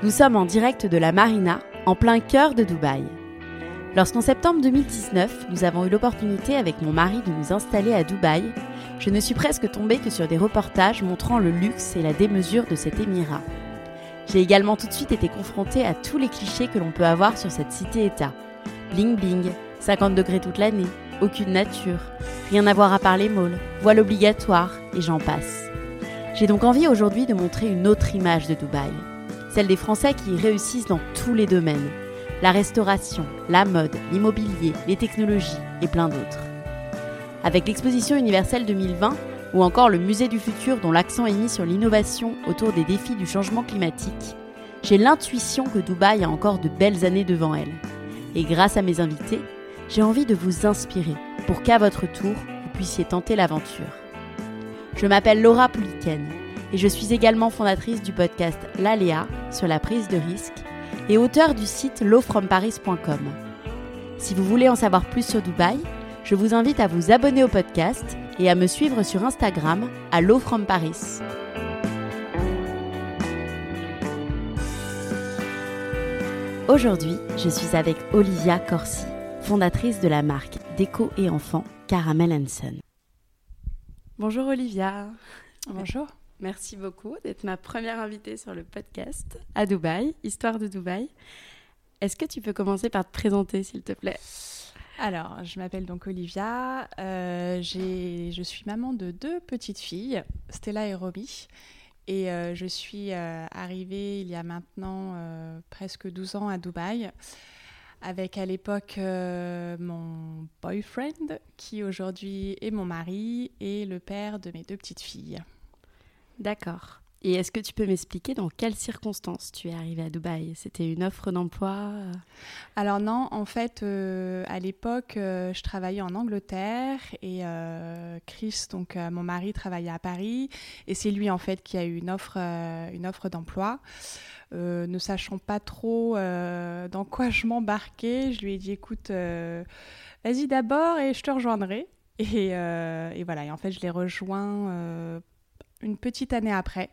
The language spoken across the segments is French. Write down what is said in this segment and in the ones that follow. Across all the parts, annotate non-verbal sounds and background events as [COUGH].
Nous sommes en direct de la Marina, en plein cœur de Dubaï. Lorsqu'en septembre 2019, nous avons eu l'opportunité avec mon mari de nous installer à Dubaï, je ne suis presque tombée que sur des reportages montrant le luxe et la démesure de cet émirat. J'ai également tout de suite été confrontée à tous les clichés que l'on peut avoir sur cette cité-État. Bling bling, 50 degrés toute l'année, aucune nature, rien à voir à part les malls, voile obligatoire, et j'en passe. J'ai donc envie aujourd'hui de montrer une autre image de Dubaï, celle des Français qui réussissent dans tous les domaines, la restauration, la mode, l'immobilier, les technologies et plein d'autres. Avec l'exposition universelle 2020 ou encore le musée du futur dont l'accent est mis sur l'innovation autour des défis du changement climatique, j'ai l'intuition que Dubaï a encore de belles années devant elle. Et grâce à mes invités, j'ai envie de vous inspirer pour qu'à votre tour, vous puissiez tenter l'aventure. Je m'appelle Laura Pouliken et je suis également fondatrice du podcast L'Aléa sur la prise de risque et auteur du site lawfromparis.com. Si vous voulez en savoir plus sur Dubaï, je vous invite à vous abonner au podcast et à me suivre sur Instagram à lawfromparis. Aujourd'hui, je suis avec Olivia Corsi, fondatrice de la marque déco et enfants Caramel Son. Bonjour Olivia. Bonjour. Merci beaucoup d'être ma première invitée sur le podcast à Dubaï, Histoire de Dubaï. Est-ce que tu peux commencer par te présenter, s'il te plaît? Alors, je m'appelle donc Olivia. Euh, je suis maman de deux petites filles, Stella et Romy. Et euh, je suis euh, arrivée il y a maintenant presque 12 ans à Dubaï avec à l'époque mon boyfriend qui aujourd'hui est mon mari et le père de mes deux petites filles. D'accord. Et est-ce que tu peux m'expliquer dans quelles circonstances tu es arrivée à Dubaï? C'était une offre d'emploi? Alors non, en fait, euh, à l'époque, euh, je travaillais en Angleterre et euh, Chris, donc mon mari, travaillait à Paris et c'est lui en fait qui a eu une offre, une offre d'emploi. Ne sachant pas trop dans quoi je m'embarquais, je lui ai dit écoute, vas-y d'abord et je te rejoindrai. Et, et voilà, et en fait, je l'ai rejoint une petite année après.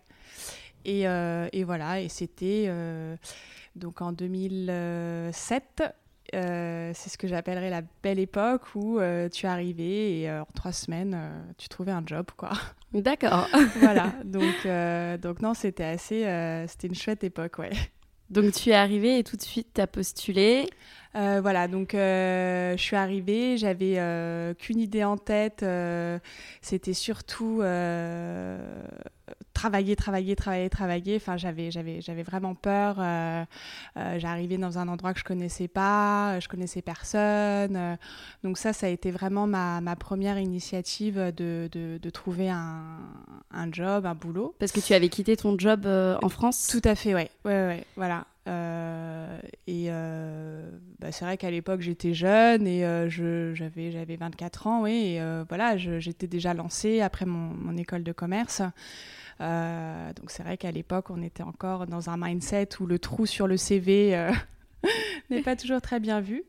Et, euh, et voilà, et c'était euh, donc en 2007. euh, c'est ce que j'appellerais la belle époque où tu arrivais et en trois semaines, tu trouvais un job, quoi. [LAUGHS] D'accord. [LAUGHS] voilà, donc, donc non, c'était assez, c'était une chouette époque, ouais. Donc tu es arrivée et tout de suite tu as postulé. Euh, voilà, donc euh, je suis arrivée, j'avais euh, qu'une idée en tête, c'était surtout travailler, travailler, travailler, travailler. Enfin, j'avais, j'avais, j'avais vraiment peur. J'arrivais dans un endroit que je connaissais pas, je connaissais personne. donc ça, ça a été vraiment ma, ma première initiative de, de, de trouver un, un job, un boulot. Parce que tu avais quitté ton job en France? Tout à fait, ouais, ouais, ouais, voilà. Euh, et euh, bah, c'est vrai qu'à l'époque j'étais jeune et euh, je- j'avais j'avais 24 ans, et euh, voilà, je- j'étais déjà lancée après mon, école de commerce. Euh, donc c'est vrai qu'à l'époque on était encore dans un mindset où le trou sur le CV euh, [LAUGHS] n'est pas toujours très bien vu.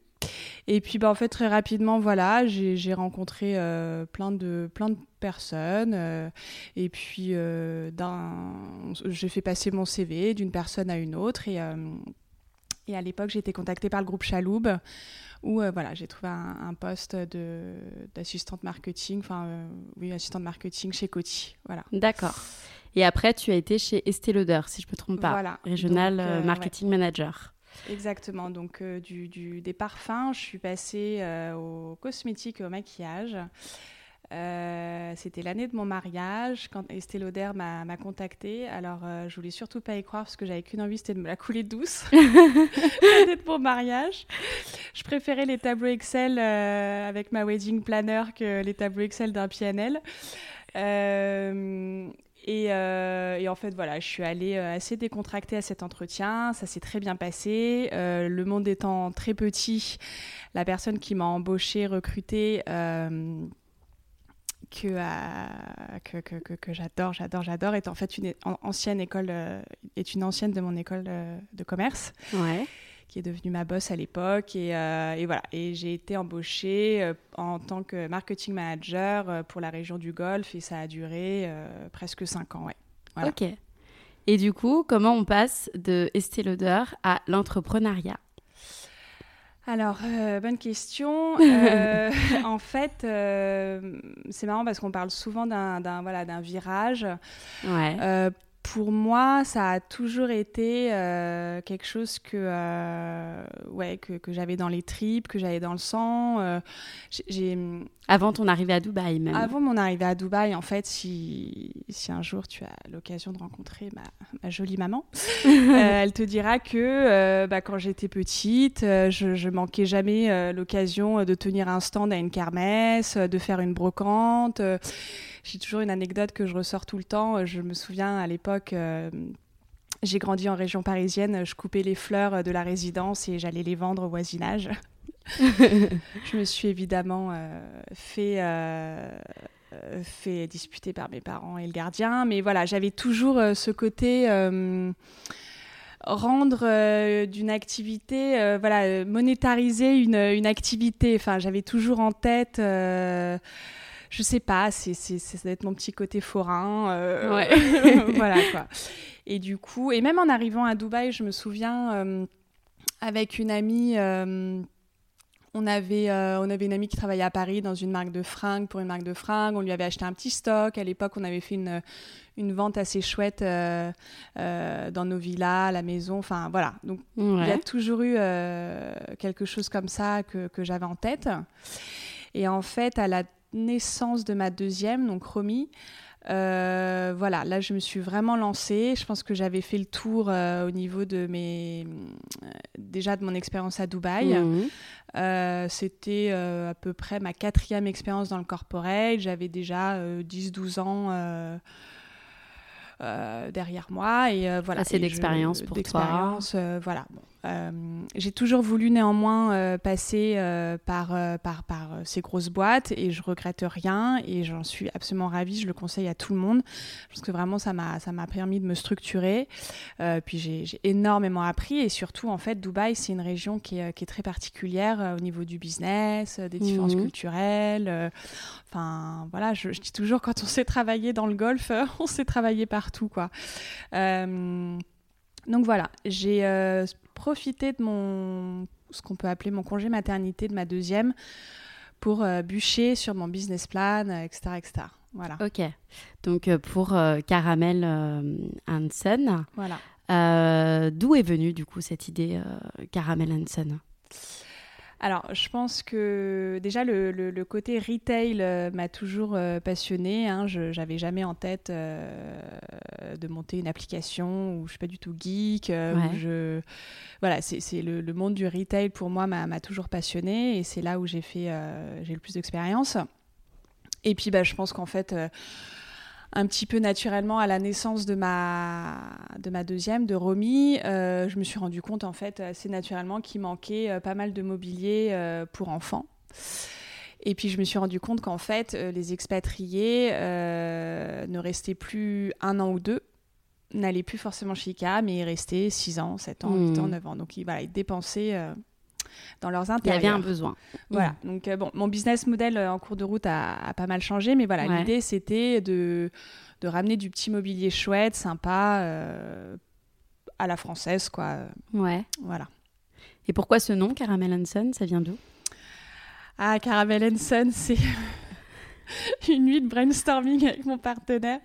Et puis bah, en fait très rapidement voilà j'ai rencontré euh, plein de plein de personnes euh, et puis euh, j'ai fait passer mon CV d'une personne à une autre et et à l'époque j'ai été contactée par le groupe Chaloub où euh, voilà j'ai trouvé un, un poste d'assistante marketing enfin euh, oui assistante marketing chez Coty voilà D'accord. Et après, tu as été chez Estée Lauder, si je ne me trompe pas. Voilà. Régional euh, Marketing Manager. Exactement. Donc, euh, du, du- des parfums, je suis passée euh, aux cosmétiques et au maquillage. Euh, C'était l'année de mon mariage quand Estée Lauder m'a m'a contactée. Alors, euh, je voulais surtout pas y croire parce que j'avais qu'une envie, c'était de me la couler douce. [LAUGHS] l'année de mon mariage. Je préférais les tableaux Excel euh, avec ma wedding planner que les tableaux Excel d'un PNL. Euh, et, en fait, voilà, je suis allée euh, assez décontractée à cet entretien. Ça s'est très bien passé. Euh, le monde étant très petit, la personne qui m'a embauchée, recrutée, que, que, que, que- j'adore, j'adore, j'adore, est en fait une an- ancienne école, est une ancienne de mon école de commerce Ouais. Qui est devenue ma boss à l'époque. Et, euh, et voilà. Et j'ai été embauchée euh, en tant que marketing manager euh, pour la région du Golfe et ça a duré presque cinq ans. Ouais. Voilà. Ok. Et du coup, comment on passe de Estée Lauder à l'entrepreneuriat? Alors, euh, bonne question. [LAUGHS] Euh, en fait, euh, c'est marrant parce qu'on parle souvent d'un voilà, virage. Ouais. Pour moi, ça a toujours été euh, quelque chose que, euh, ouais, que, que j'avais dans les tripes, que j'avais dans le sang. Euh, j'ai- j'ai Avant ton arrivée à Dubaï, même. Avant mon arrivée à Dubaï, en fait, si, si un jour tu as l'occasion de rencontrer ma, ma jolie maman, [LAUGHS] elle te dira que bah, quand j'étais petite, je, je manquais jamais l'occasion de tenir un stand à une kermesse, de faire une brocante. Euh, J'ai toujours une anecdote que je ressors tout le temps. Je me souviens à l'époque. euh, j'ai grandi en région parisienne, je coupais les fleurs de la résidence et j'allais les vendre au voisinage. [LAUGHS] je me suis évidemment euh, fait, euh, euh, fait disputer par mes parents et le gardien, mais voilà, j'avais toujours euh, ce côté euh, rendre euh, d'une activité, euh, voilà, euh, monétariser une, une activité. Enfin, j'avais toujours en tête. Je sais pas, c'est, c'est, c'est- ça doit être mon petit côté forain. euh, Ouais. [LAUGHS] [LAUGHS] voilà quoi. Et du coup, et même en arrivant à Dubaï, je me souviens euh, avec une amie, euh, on, avait, euh, on avait une amie qui travaillait à Paris dans une marque de fringues, pour une marque de fringues. On lui avait acheté un petit stock. À l'époque, on avait fait une, une vente assez chouette euh, euh, dans nos villas, à la maison. Enfin, voilà. Donc, il y a toujours eu quelque chose comme ça que, que j'avais en tête. Et en fait, à la naissance de ma deuxième, donc Romy, euh, voilà, là je me suis vraiment lancée. Je pense que j'avais fait le tour euh, au niveau de mes, euh, déjà de mon expérience à Dubaï. Mhm. C'était à peu près ma quatrième expérience dans le corporate. J'avais déjà euh, 10-12 ans derrière moi. Et voilà. Assez d'expérience pour toi. voilà. Bon. Euh, J'ai toujours voulu néanmoins euh, passer euh, par, par, par ces grosses boîtes et je regrette rien et j'en suis absolument ravie. Je le conseille à tout le monde parce que vraiment ça m'a ça m'a permis de me structurer. Puis j'ai j'ai énormément appris et surtout en fait Dubaï c'est une région qui est, qui est très particulière au niveau du business, des différences Mhm. culturelles. Enfin voilà, je, je dis toujours quand on sait travailler dans le golf, [LAUGHS] on sait travailler partout quoi. Donc voilà, j'ai profité de mon ce qu'on peut appeler mon congé maternité de ma deuxième pour euh, bûcher sur mon business plan, euh, etc., etc. Voilà, Ok. Donc euh, pour Caramel Hansen, voilà. d'où est venue du coup cette idée Caramel Hansen? Alors, je pense que déjà le, le- le côté retail euh, m'a toujours euh, passionnée. Hein. Je n'avais jamais en tête euh, de monter une application où je suis pas du tout geek. euh, où je... Voilà, c'est le, le monde du retail pour moi m'a toujours passionnée et c'est là où j'ai fait j'ai le plus d'expérience. Et puis, bah, je pense qu'en fait. Un petit peu naturellement à la naissance de ma, de ma deuxième, de Romy, euh, je me suis rendu compte en fait assez naturellement qu'il manquait euh, pas mal de mobilier euh, pour enfants. Et puis je me suis rendu compte qu'en fait les expatriés ne restaient plus un an ou deux, n'allaient plus forcément chez IKEA, mais ils restaient 6 ans, 7 ans, 8 ans, Mhm. 9 ans. Donc ils, voilà, ils dépensaient dans leurs Il y avait un besoin. Voilà. Donc, euh, bon, mon business model euh, en cours de route a, a pas mal changé, mais voilà, Ouais. l'idée c'était de, de ramener du petit mobilier chouette, sympa, euh, à la française, quoi. Ouais. Voilà. Et pourquoi ce nom Caramel Hansen? Ça vient d'où? Ah, Caramel Son, c'est [LAUGHS] une nuit de brainstorming avec mon partenaire.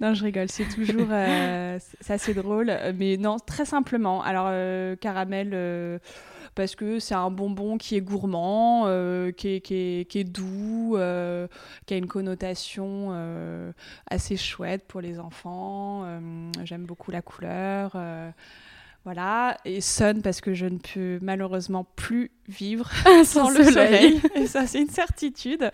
non, je rigole, c'est toujours euh, [LAUGHS] c'est assez drôle, mais non, très simplement. Alors, euh, caramel, euh, parce que c'est un bonbon qui est gourmand, qui est, qui, est, qui, est, doux, qui a une connotation assez chouette pour les enfants. J'aime beaucoup la couleur. Voilà, et Sun parce que je ne peux malheureusement plus vivre [LAUGHS] sans, le soleil. Et ça, c'est une certitude.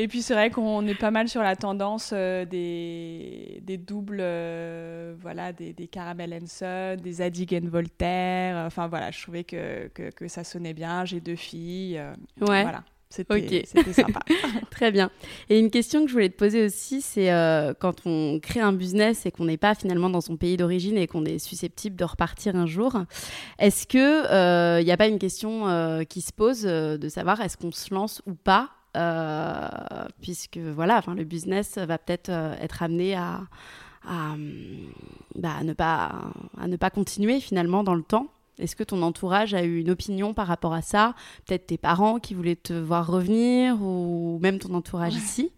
Et puis c'est vrai qu'on est pas mal sur la tendance euh, des, des, doubles, euh, voilà, des, des Caramel Sun, des Zadig Voltaire. Enfin voilà, je trouvais que, que, que ça sonnait bien. J'ai deux filles. Euh, ouais. Voilà. C'était [LAUGHS] sympa. [LAUGHS] Très bien. Et une question que je voulais te poser aussi, c'est quand on crée un business et qu'on n'est pas finalement dans son pays d'origine et qu'on est susceptible de repartir un jour, est-ce qu'il n'y a pas une question qui se pose de savoir est-ce qu'on se lance ou pas euh, puisque voilà, enfin, le business va peut-être euh, être amené à, bah, à, ne pas, à ne pas continuer finalement dans le temps. Est-ce que ton entourage a eu une opinion par rapport à ça? Peut-être tes parents qui voulaient te voir revenir ou même ton entourage ici?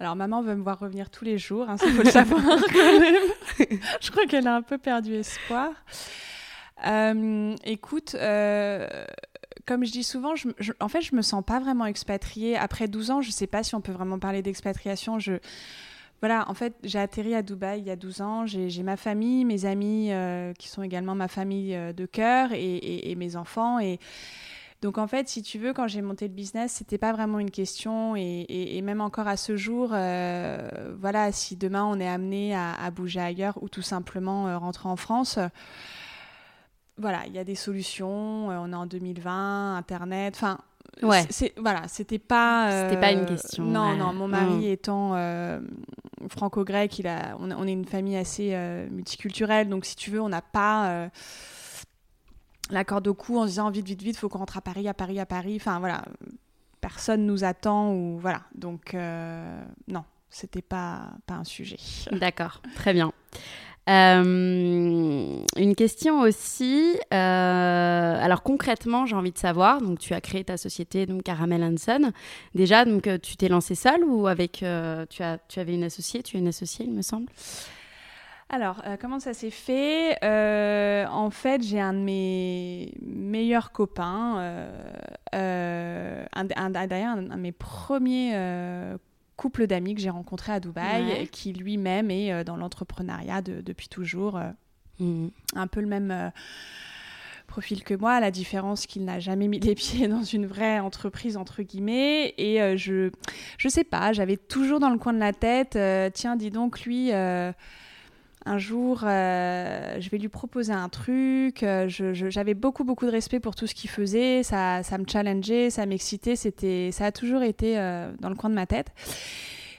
Alors, maman veut me voir revenir tous les jours, il hein, faut le savoir quand même. [LAUGHS] Je crois qu'elle a un peu perdu espoir. Euh, écoute, comme je dis souvent, je, en fait, je me sens pas vraiment expatriée. Après 12 ans, je sais pas si on peut vraiment parler d'expatriation. Je, voilà, en fait, j'ai atterri à Dubaï il y a 12 ans. J'ai ma famille, mes amis euh, qui sont également ma famille euh, de cœur et, mes enfants. Et donc, en fait, si tu veux, quand j'ai monté le business, c'était pas vraiment une question. Et, même encore à ce jour, euh, voilà, si demain on est amené à, bouger ailleurs ou tout simplement rentrer en France voilà, il y a des solutions. Euh, on est en 2020, Internet. Enfin, ouais. c'est voilà, c'était pas. c'était pas une euh, question. Non, non. Mon mari mm. étant euh, franco-grec, il a, on, est une famille assez multiculturelle, donc si tu veux, on n'a pas la corde au cou en se disant vite, vite, vite, faut qu'on rentre à Paris, à Paris, à Paris. Enfin voilà, personne nous attend ou voilà. Donc non, c'était pas pas un sujet. D'accord, très bien. Euh, une question aussi. Euh, alors concrètement, j'ai envie de savoir. Donc, tu as créé ta société, donc Caramel Hanson. Déjà, donc euh, tu t'es lancée seule ou avec tu as tu avais une associée, tu es une associée, il me semble? Alors, comment ça s'est fait? En fait, j'ai un de mes meilleurs copains, un, d'ailleurs un, de mes premiers couple d'amis que j'ai rencontré à Dubaï, qui lui-même est euh, dans l'entrepreneuriat depuis toujours. Euh, mhm. Un peu le même euh, profil que moi, la différence qu'il n'a jamais mis les [LAUGHS] pieds dans une vraie entreprise entre guillemets et je je sais pas, j'avais toujours dans le coin de la tête tiens dis donc lui un jour, euh, je vais lui proposer un truc. Euh, j'avais beaucoup, beaucoup de respect pour tout ce qu'il faisait. Ça, ça me challengeait, ça m'excitait. C'était, ça a toujours été euh, dans le coin de ma tête.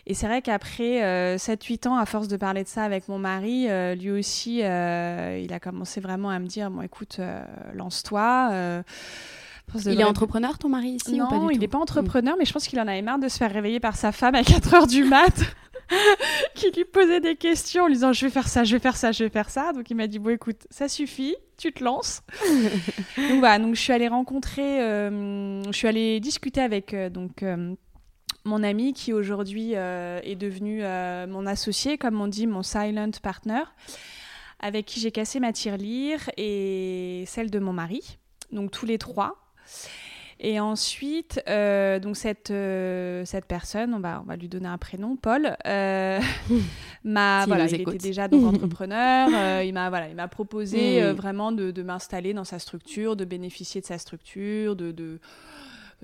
Et c'est vrai qu'après 7-8 ans, à force de parler de ça avec mon mari, lui aussi, il a commencé vraiment à me dire, bon écoute, lance-toi. Il est entrepreneur, ton mari, ici Non, il n'est pas entrepreneur, mais je pense qu'il en avait marre de se faire réveiller par sa femme à 4 heures du mat. [LAUGHS] [LAUGHS] qui lui posait des questions en lui disant je vais faire ça, je vais faire ça, je vais faire ça. Donc il m'a dit bon écoute, ça suffit, tu te lances. [LAUGHS] donc voilà, donc je suis allée rencontrer, euh, je suis allée discuter avec euh, donc euh, mon ami qui aujourd'hui est devenu mon associé, comme on dit, mon silent partner, avec qui j'ai cassé ma tirelire et celle de mon mari. Donc tous les trois. Et ensuite, euh, donc cette, euh, cette personne, on va, on va lui donner un prénom, Paul, euh, [LAUGHS] m'a, voilà, il était déjà donc [LAUGHS] entrepreneur, euh, il m'a voilà, il m'a proposé vraiment de, de m'installer dans sa structure, de bénéficier de sa structure, de, de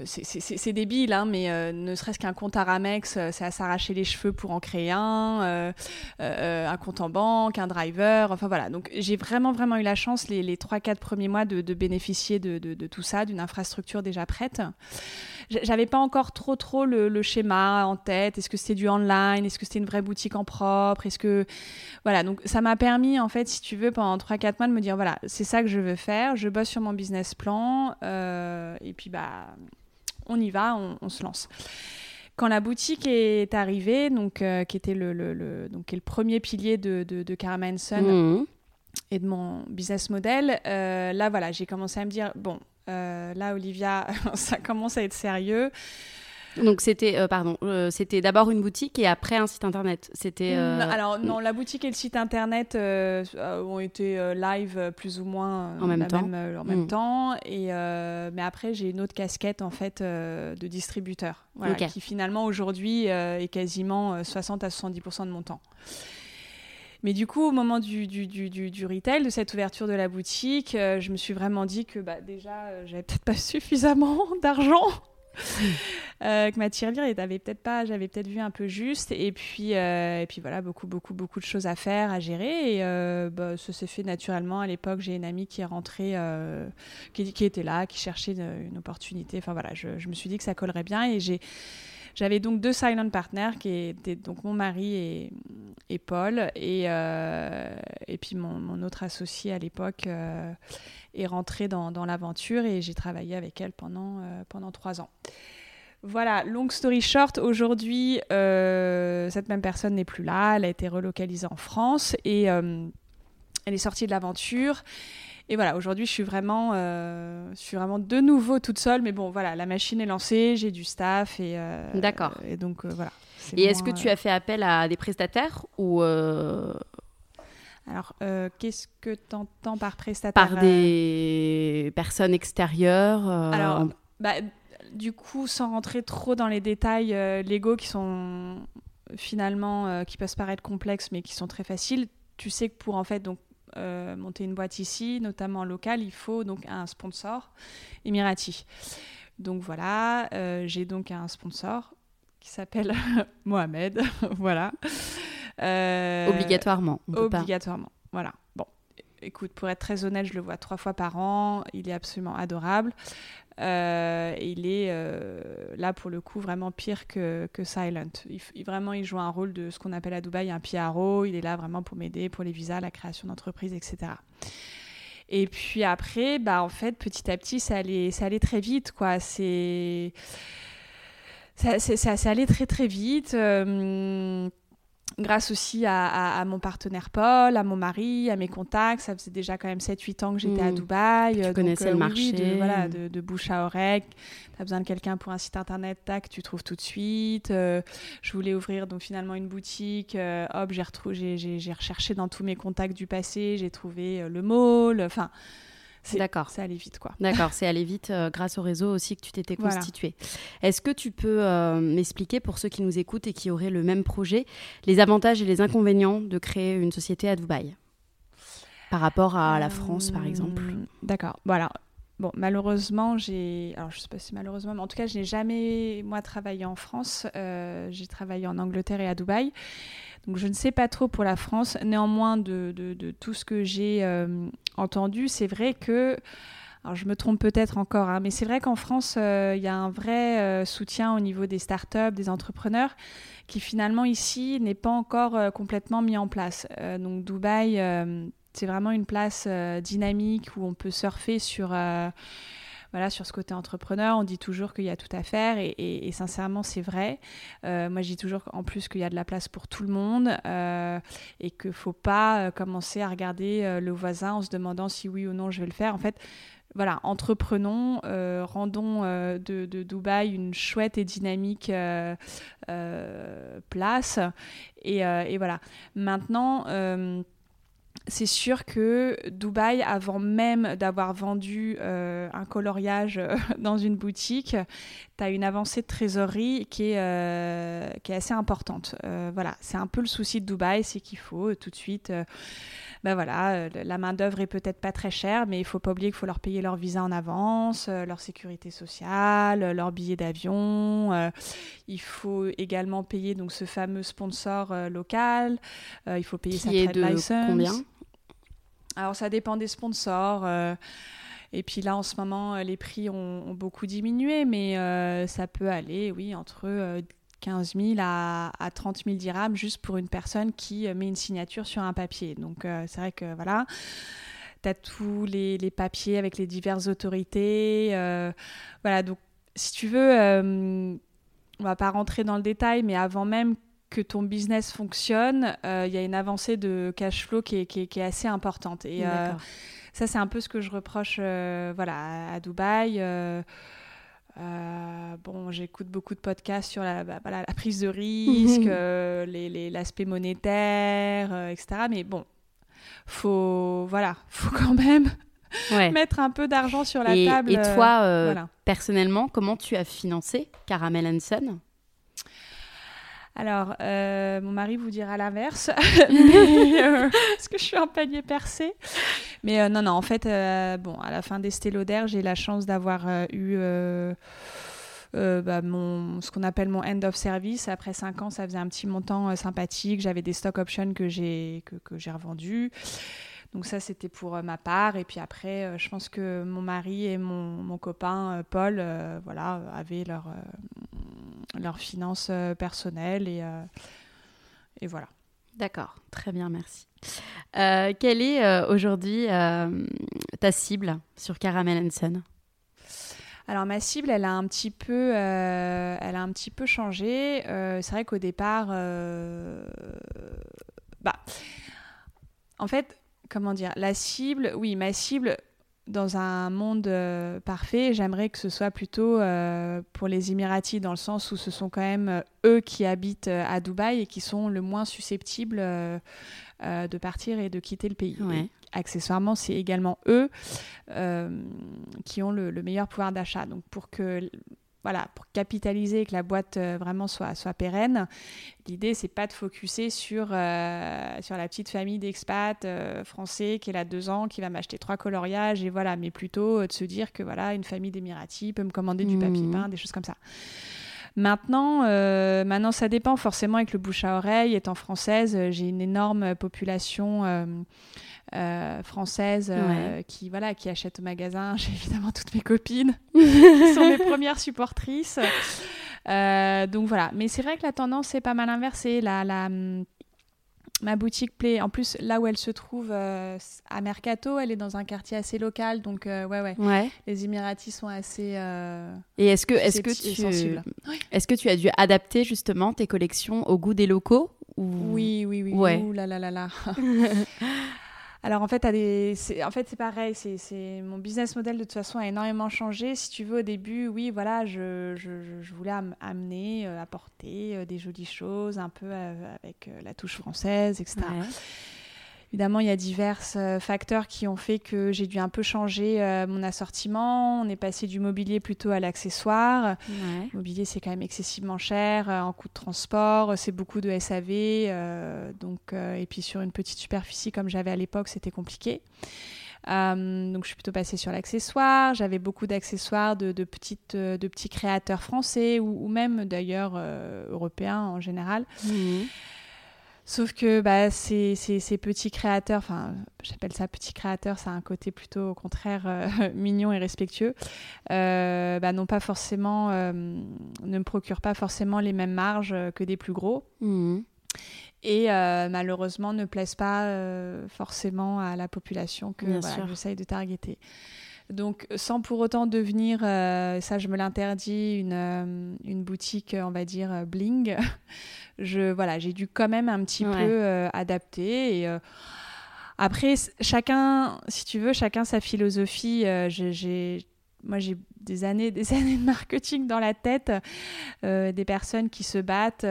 c'est débile, hein, mais euh, ne serait-ce qu'un compte à Ramex, euh, c'est à s'arracher les cheveux pour en créer un, euh, un compte en banque, un driver, enfin voilà. Donc j'ai vraiment, vraiment eu la chance les, les 3-4 premiers mois de, bénéficier de, tout ça, d'une infrastructure déjà prête. J'avais pas encore trop, trop le, schéma en tête. Est-ce que c'était du online? Est-ce que c'était une vraie boutique en propre? Est-ce que. Voilà, donc ça m'a permis, en fait, si tu veux, pendant 3-4 mois de me dire voilà, c'est ça que je veux faire, je bosse sur mon business plan, et puis bah on y va, on, se lance. Quand la boutique est arrivée, donc, euh, qui était le, donc, est le premier pilier de, de, de mhm. et de mon business model, euh, là, voilà, j'ai commencé à me dire, bon, euh, là, Olivia, [LAUGHS] ça commence à être sérieux. Donc c'était, euh, pardon, euh, c'était d'abord une boutique et après un site internet. C'était. Mm, alors non, la boutique et le site internet ont été live plus ou moins en même temps. en même mm. temps. Et mais après j'ai une autre casquette en fait de distributeur, qui finalement aujourd'hui est quasiment 60 à 70 de mon temps. Mais du coup, au moment du, du, du, du retail, de cette ouverture de la boutique, euh, je me suis vraiment dit que bah, déjà, euh, j'avais peut-être pas [LAUGHS] suffisamment d'argent. [LAUGHS] euh, que ma tirelire avait peut-être pas j'avais peut-être vu un peu juste. Et puis euh, et puis voilà beaucoup beaucoup beaucoup de choses à faire à gérer. Et bah, ça s'est fait naturellement. À l'époque j'ai une amie qui est rentrée qui, qui, était là qui cherchait une, opportunité. Enfin voilà je, me suis dit que ça collerait bien. Et j'ai j'avais donc deux silent partners qui étaient donc mon mari et, Paul. Et, euh, et puis mon, autre associé à l'époque euh, est rentré dans, dans l'aventure et j'ai travaillé avec elle pendant, euh, pendant trois ans. Voilà, long story short, aujourd'hui, cette même personne n'est plus là, elle a été relocalisée en France et elle est sortie de l'aventure. Et voilà, aujourd'hui, je suis vraiment, euh, je suis vraiment de nouveau toute seule. Mais bon, voilà, la machine est lancée, j'ai du staff et. Euh, D'accord. Et donc euh, voilà. Et est-ce que tu as fait appel à des prestataires ou Alors, qu'est-ce que tu entends par prestataire Par des personnes extérieures Alors, bah, du coup, sans rentrer trop dans les détails légaux qui sont finalement, qui peuvent paraître complexes, mais qui sont très faciles, tu sais que pour en fait donc euh, monter une boîte ici, notamment locale, il faut donc un sponsor Emirati. Donc voilà, euh, j'ai donc un sponsor qui s'appelle [LAUGHS] Mohamed. [LAUGHS] voilà. Euh, obligatoirement. Obligatoirement. Voilà. Bon, écoute, pour être très honnête, je le vois trois fois par an. Il est absolument adorable. Euh, il est euh, là pour le coup vraiment pire que, que Silent. Il, vraiment, il joue un rôle de ce qu'on appelle à Dubaï un PRO. Il est là vraiment pour m'aider pour les visas, la création d'entreprise, etc. Et puis après, bah en fait, petit à petit, ça allait, ça allait très vite, quoi. C'est ça, ça, allait très très vite. Euh, grâce aussi à, mon partenaire Paul, à mon mari, à mes contacts. Ça faisait déjà quand même 7-8 ans que j'étais à mmh. Dubaï. Tu connaissais euh, le marché. de, voilà, de, bouche à oreille. Tu as besoin de quelqu'un pour un site internet, tac, tu trouves tout de suite. Euh, je voulais ouvrir donc finalement une boutique. Euh, hop, j'ai recherché dans tous mes contacts du passé. J'ai trouvé le mall. Enfin D'accord. C'est allé vite, quoi. D'accord, c'est [LAUGHS] allé vite euh, grâce au réseau aussi que tu t'étais constitué. Est-ce que tu peux euh, m'expliquer, pour ceux qui nous écoutent et qui auraient le même projet, les avantages et les inconvénients de créer une société à Dubaï? Par rapport à la France, par exemple euh, D'accord. Voilà. Bon, malheureusement, j'ai. Alors, je sais pas si malheureusement, mais en tout cas, je n'ai jamais, moi, travaillé en France. j'ai travaillé en Angleterre et à Dubaï. Donc je ne sais pas trop pour la France. Néanmoins, de, de, tout ce que j'ai euh, entendu, c'est vrai que... Alors je me trompe peut-être encore, hein, mais c'est vrai qu'en France, euh, il y a un vrai euh, soutien au niveau des startups, des entrepreneurs, qui finalement ici n'est pas encore complètement mis en place. donc Dubaï, c'est vraiment une place dynamique où on peut surfer sur voilà, sur ce côté entrepreneur, on dit toujours qu'il y a tout à faire et, sincèrement, c'est vrai. Euh, moi, je dis toujours en plus qu'il y a de la place pour tout le monde euh, et qu'il ne faut pas euh, commencer à regarder le voisin en se demandant si oui ou non je vais le faire. En fait, voilà, entreprenons, rendons de, Dubaï une chouette et dynamique place. Et, voilà. Maintenant, c'est sûr que Dubaï, avant même d'avoir vendu euh, un coloriage euh, [LAUGHS] dans une boutique, tu as une avancée de trésorerie qui est, euh, qui est assez importante. voilà, c'est un peu le souci de Dubaï, c'est qu'il faut tout de suite. ben voilà, la main-d'œuvre est peut-être pas très chère, mais il faut pas oublier qu'il faut leur payer leur visa en avance, leur sécurité sociale, leur billet d'avion. il faut également payer donc ce fameux sponsor local. il faut payer sa trade license. Combien? Alors ça dépend des sponsors. Euh, et puis là, en ce moment, euh, les prix ont, beaucoup diminué, mais euh, ça peut aller, oui, entre 15 000 à, 30 000 dirhams juste pour une personne qui met une signature sur un papier. Donc c'est vrai que voilà, tu as tous les, papiers avec les diverses autorités. voilà, donc si tu veux, on va pas rentrer dans le détail, mais avant même que ton business fonctionne, euh, il y a une avancée de cash flow qui est, qui est, assez importante. Et euh, ça, c'est un peu ce que je reproche euh, voilà, à, Dubaï. bon, j'écoute beaucoup de podcasts sur la, bah, la prise de risque, [LAUGHS] l'aspect monétaire, etc. Mais bon, faut voilà, faut quand même [LAUGHS] mettre un peu d'argent sur la table. Et toi, personnellement, comment tu as financé Caramel Son alors, euh, mon mari vous dira l'inverse, euh, [LAUGHS] [LAUGHS] parce que je suis un panier percé. Mais euh, non, non, en fait, bon, à la fin d'Estée Lauder, j'ai la chance d'avoir eu bah, mon, ce qu'on appelle mon end of service. Après 5 ans, ça faisait un petit montant sympathique. J'avais des stock options que j'ai que, que j'ai revendus. Donc ça, c'était pour ma part. Et puis après, je pense que mon mari et mon, mon copain Paul, voilà, avaient leur leurs finances euh, personnelles et, euh, et voilà. D'accord, très bien, merci. Euh, quelle est aujourd'hui ta cible sur Caramel Son? Alors ma cible, elle a un petit peu, elle a un petit peu changé. c'est vrai qu'au départ, bah, en fait, comment dire, la cible, oui, ma cible, dans un monde euh, parfait, j'aimerais que ce soit plutôt euh, pour les Émiratis, dans le sens où ce sont quand même euh, eux qui habitent à Dubaï et qui sont le moins susceptibles de partir et de quitter le pays. accessoirement, c'est également eux qui ont le, le meilleur pouvoir d'achat. Donc pour que voilà, pour capitaliser et que la boîte euh, vraiment soit, soit pérenne, l'idée, c'est pas de focuser sur, euh, sur la petite famille d'expats euh, français qui est là deux ans, qui va m'acheter trois coloriages, et voilà, mais plutôt de se dire que voilà, une famille d'Émiratis peut me commander du papier mmh. peint, des choses comme ça. Maintenant, maintenant, ça dépend forcément avec le bouche à oreille. Étant française, j'ai une énorme population euh, françaises euh, qui voilà qui achètent au magasin. [LAUGHS] J'ai évidemment toutes mes copines [LAUGHS] qui sont mes premières supportrices. Euh, donc voilà. Mais c'est vrai que la tendance est pas mal inversée. La, la, ma boutique plaît. En plus, là où elle se trouve à Mercato, elle est dans un quartier assez local. Donc ouais, ouais, ouais. Les Émiratis sont assez. Et est-ce que, est-ce que tu, est-ce que tu as dû adapter justement tes collections au goût des locaux Oui, oui, oui. Ouais. Ouh là là là là. [LAUGHS] Alors en fait, c'est pareil, c'est mon business model de toute façon a énormément changé. Si tu veux, au début, oui, voilà, je, je, voulais amener, euh, apporter euh, des jolies choses, un peu euh, avec la touche française, etc. Évidemment, il y a divers euh, facteurs qui ont fait que j'ai dû un peu changer euh, mon assortiment. On est passé du mobilier plutôt à l'accessoire. Le mobilier, c'est quand même excessivement cher euh, en coût de transport. C'est beaucoup de SAV. donc, et puis sur une petite superficie comme j'avais à l'époque, c'était compliqué. donc je suis plutôt passée sur l'accessoire. J'avais beaucoup d'accessoires de, de, petites, de petits créateurs français ou, même d'ailleurs européens en général. Mmh. Sauf que bah, ces, ces, petits créateurs, enfin j'appelle ça petits créateurs, ça a un côté plutôt au contraire euh, [LAUGHS] mignon et respectueux, euh, bah, pas forcément, euh, ne me procurent pas forcément les mêmes marges que des plus gros. Mmh. Et malheureusement ne plaisent pas forcément à la population que j'essaye de targeter. Donc, sans pour autant devenir, ça je me l'interdis, une, une, boutique, on va dire, bling. [LAUGHS] je voilà, j'ai dû quand même un petit peu euh, adapter et euh, après chacun si tu veux chacun sa philosophie euh, j'ai moi j'ai des années des [LAUGHS] années de marketing dans la tête des personnes qui se battent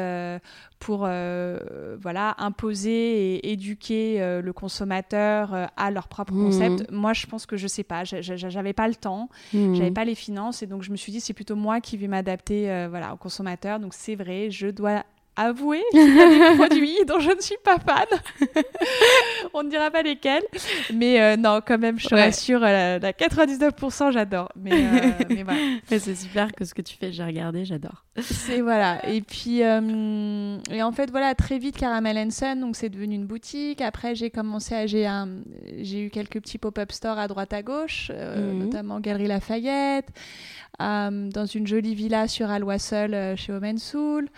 pour voilà imposer et éduquer le consommateur à leur propre mmh. concept. Moi je pense que je sais pas. J'avais pas le temps. Mmh. j'avais pas les finances. Et donc je me suis dit c'est plutôt moi qui vais m'adapter voilà au consommateur. Donc c'est vrai je dois avouer qu'il y a des [LAUGHS] produits dont je ne suis pas fan. On ne dira pas lesquels. Mais euh, non, quand même, je te rassure, euh, à 99%, j'adore. Mais, euh, [LAUGHS] mais voilà. c'est super que ce que tu fais, j'ai regardé, j'adore. C'est voilà. Et puis, et en fait, voilà, très vite, Caramel Son, donc c'est devenu une boutique. Après, j'ai commencé à. J'ai, un, j'ai eu quelques petits pop-up stores à droite à gauche, mhm. notamment Galerie Lafayette. Dans une jolie villa sur euh, chez Omen Soul.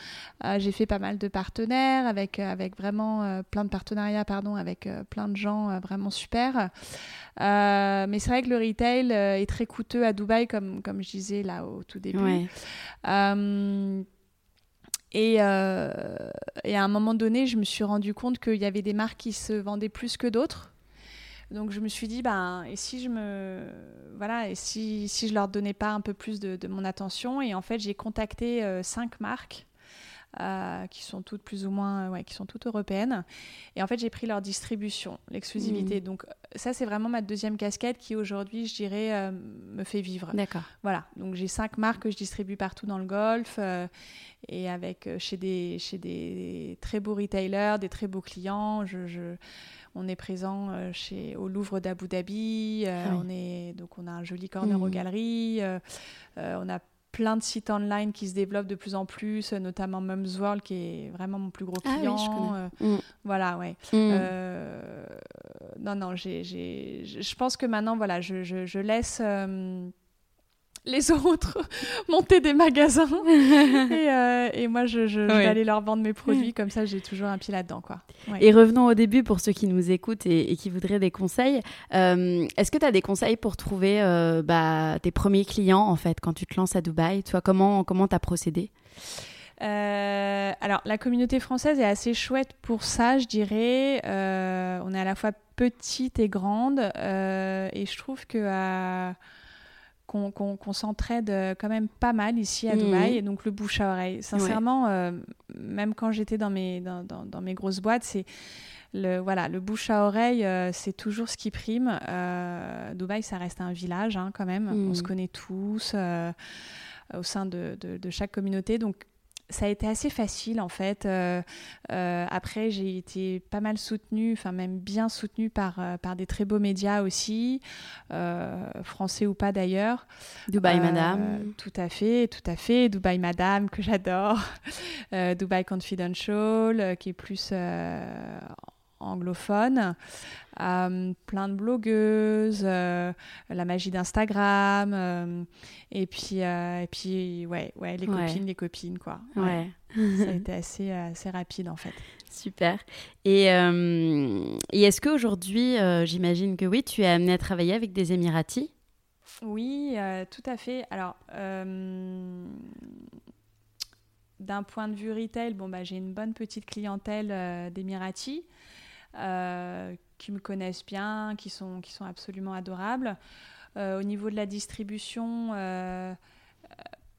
Euh, j'ai fait pas mal de partenaires avec, avec vraiment plein de partenariats pardon, avec plein de gens vraiment super. mais c'est vrai que le retail est très coûteux à Dubaï, comme, comme je disais là au tout début. Et, et, à un moment donné, je me suis rendu compte qu'il y avait des marques qui se vendaient plus que d'autres. Donc je me suis dit, ben, et si je me. Voilà, et si, si je leur donnais pas un peu plus de, de mon attention? Et en fait, j'ai contacté euh, cinq marques. Euh, qui sont toutes plus ou moins, ouais, qui sont toutes européennes. Et en fait, j'ai pris leur distribution, l'exclusivité. Mmh. Donc ça, c'est vraiment ma deuxième casquette qui aujourd'hui, je dirais, euh, me fait vivre. D'accord. Voilà, donc j'ai cinq marques que je distribue partout dans le golf euh, et avec euh, chez des chez des très beaux retailers, des très beaux clients. Je, je- on est présent euh, chez au Louvre d'Abu Dhabi. euh, Ah oui. On est donc on a un joli corner aux Mhm. galeries. euh, euh, on a plein de sites online qui se développent de plus en plus, euh, notamment Mums World qui est vraiment mon plus gros Ah oui, client. je connais. euh, Mm. voilà, ouais. Mm. Euh, non, non, j'ai, j'ai- je je pense que maintenant, voilà, je, je- je laisse euh, les autres [LAUGHS] monter des magasins [LAUGHS] et, euh, et moi, je, je- je vais aller leur vendre mes produits. Comme ça, j'ai toujours un pied là-dedans, quoi. Ouais. Et revenons au début pour ceux qui nous écoutent et, et qui voudraient des conseils. Euh, Est-ce que tu as des conseils pour trouver euh, bah, tes premiers clients en fait quand tu te lances à Dubaï? Toi, comment comment t'as procédé? Alors, la communauté française est assez chouette pour ça, je dirais. On est à la fois petite et grande, et je trouve que qu'on s'entraide euh, quand même pas mal ici à Mhm. Dubaï, et donc le bouche à oreille. Sincèrement, euh, même quand j'étais dans mes, dans, dans- dans mes grosses boîtes, c'est le, voilà, le bouche à oreille, euh, c'est toujours ce qui prime. Euh, Dubaï, ça reste un village hein, quand même. On se connaît tous au sein de, de- de chaque communauté. Donc, ça a été assez facile en fait. Euh, euh, après, j'ai été pas mal soutenue, enfin même bien soutenue par, euh, par des très beaux médias aussi, euh, français ou pas d'ailleurs. Dubaï, madame. Tout à fait, tout à fait. Dubaï Madame, que j'adore. [LAUGHS] Dubaï Confidential, qui est plus anglophone. Euh, plein de blogueuses, euh, la magie d'Instagram. euh, et puis, et puis ouais, ouais, les Ouais. copines, les copines, quoi. Ouais. Ça a [LAUGHS] été assez, assez rapide, en fait. Super. Et, et est-ce qu'aujourd'hui, j'imagine que oui, tu es amené à travailler avec des Émiratis? Oui, tout à fait. Alors, d'un point de vue retail, bon, bah, j'ai une bonne petite clientèle euh, d'Émiratis euh, qui me connaissent bien, qui sont, qui sont absolument adorables. Euh, au niveau de la distribution, euh,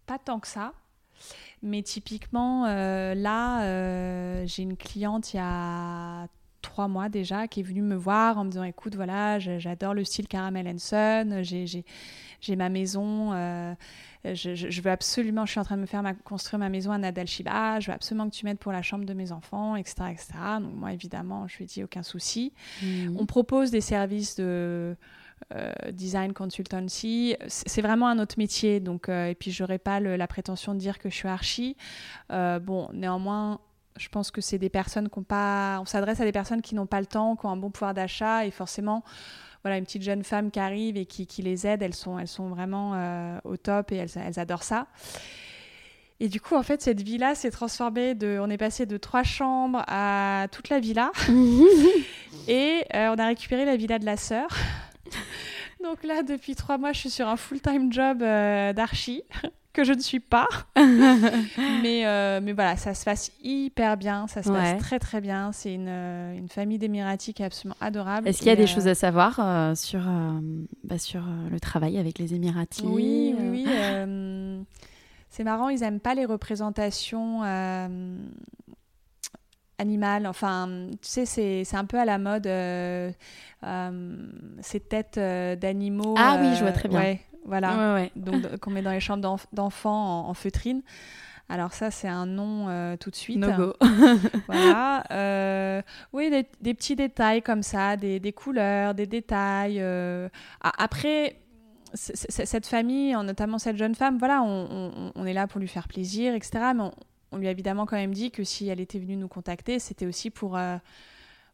pas tant que ça. Mais typiquement, là, j'ai une cliente il y a trois mois déjà qui est venue me voir en me disant écoute voilà j'adore le style caramel and sun j'ai j'ai- ma maison euh, je, veux absolument je suis en train de me faire ma- construire ma maison à Nadal Shiba je veux absolument que tu m'aides pour la chambre de mes enfants etc etc donc moi évidemment je lui ai dit aucun souci on propose des services de euh, design consultancy. C'est vraiment un autre métier. Donc, euh, et puis, j'aurais pas le- la prétention de dire que je suis archi. Euh, bon, néanmoins, je pense que c'est des personnes qui ont pas. On s'adresse à des personnes qui n'ont pas le temps, qui ont un bon pouvoir d'achat et forcément. Voilà, une petite jeune femme qui arrive et qui, qui les aide, elles sont, elles sont vraiment euh, au top et elles, elles adorent ça. Et du coup, en fait, cette villa s'est transformée de. On est passé de trois chambres à toute la villa. [LAUGHS] Et euh, on a récupéré la villa de la sœur. [LAUGHS] Donc là, depuis trois mois, je suis sur un full-time job euh, d'archi, que je ne suis pas. [LAUGHS] mais, euh, mais voilà, ça se passe hyper bien, ça se Ouais. passe très très bien. C'est une, euh, une famille d'Émiratis qui est absolument adorable. Est-ce qu'il y a des euh, choses à savoir euh, sur, bah, sur le travail avec les Émiratis Oui, oui, oui. [LAUGHS] c'est marrant, ils n'aiment pas les représentations animales. Enfin, tu sais, c'est c'est un peu à la mode, euh, euh, ces têtes euh, d'animaux. Ah oui, je vois très bien. ouais, voilà. Ouais, ouais. Donc, [LAUGHS] qu'on met dans les chambres d'enf- d'enfants en, en feutrine. Alors ça, c'est un nom euh, tout de suite. No go. [LAUGHS] Voilà. [LAUGHS] euh, oui, des, des petits détails comme ça, des, des couleurs, des détails. euh. Ah, Après, cette famille, notamment cette jeune femme, voilà, on, on- on est là pour lui faire plaisir, etc. Mais on, on lui a évidemment quand même dit que si elle était venue nous contacter, c'était aussi pour,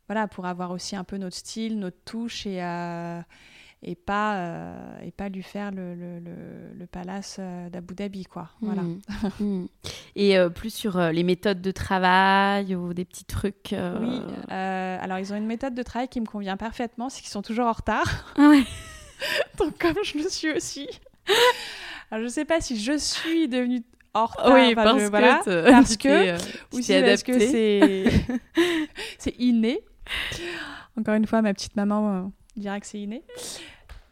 voilà, pour avoir aussi un peu notre style, notre touche et, et, pas, euh, et pas lui faire le, le, le- le palace euh, d'Abu Dhabi, quoi. Voilà. Mm. [LAUGHS] Mm. Et euh, plus sur les méthodes de travail ou des petits trucs. euh, Oui, alors ils ont une méthode de travail qui me convient parfaitement, c'est qu'ils sont toujours en retard. Ah ouais. [LAUGHS] Donc comme je le suis aussi. Alors je sais pas si je suis devenue en retard. Oui, enfin, parce je- que, voilà, te- parce que euh, ou si parce que c'est [LAUGHS] c'est inné. Encore une fois, ma petite maman dirait que c'est inné.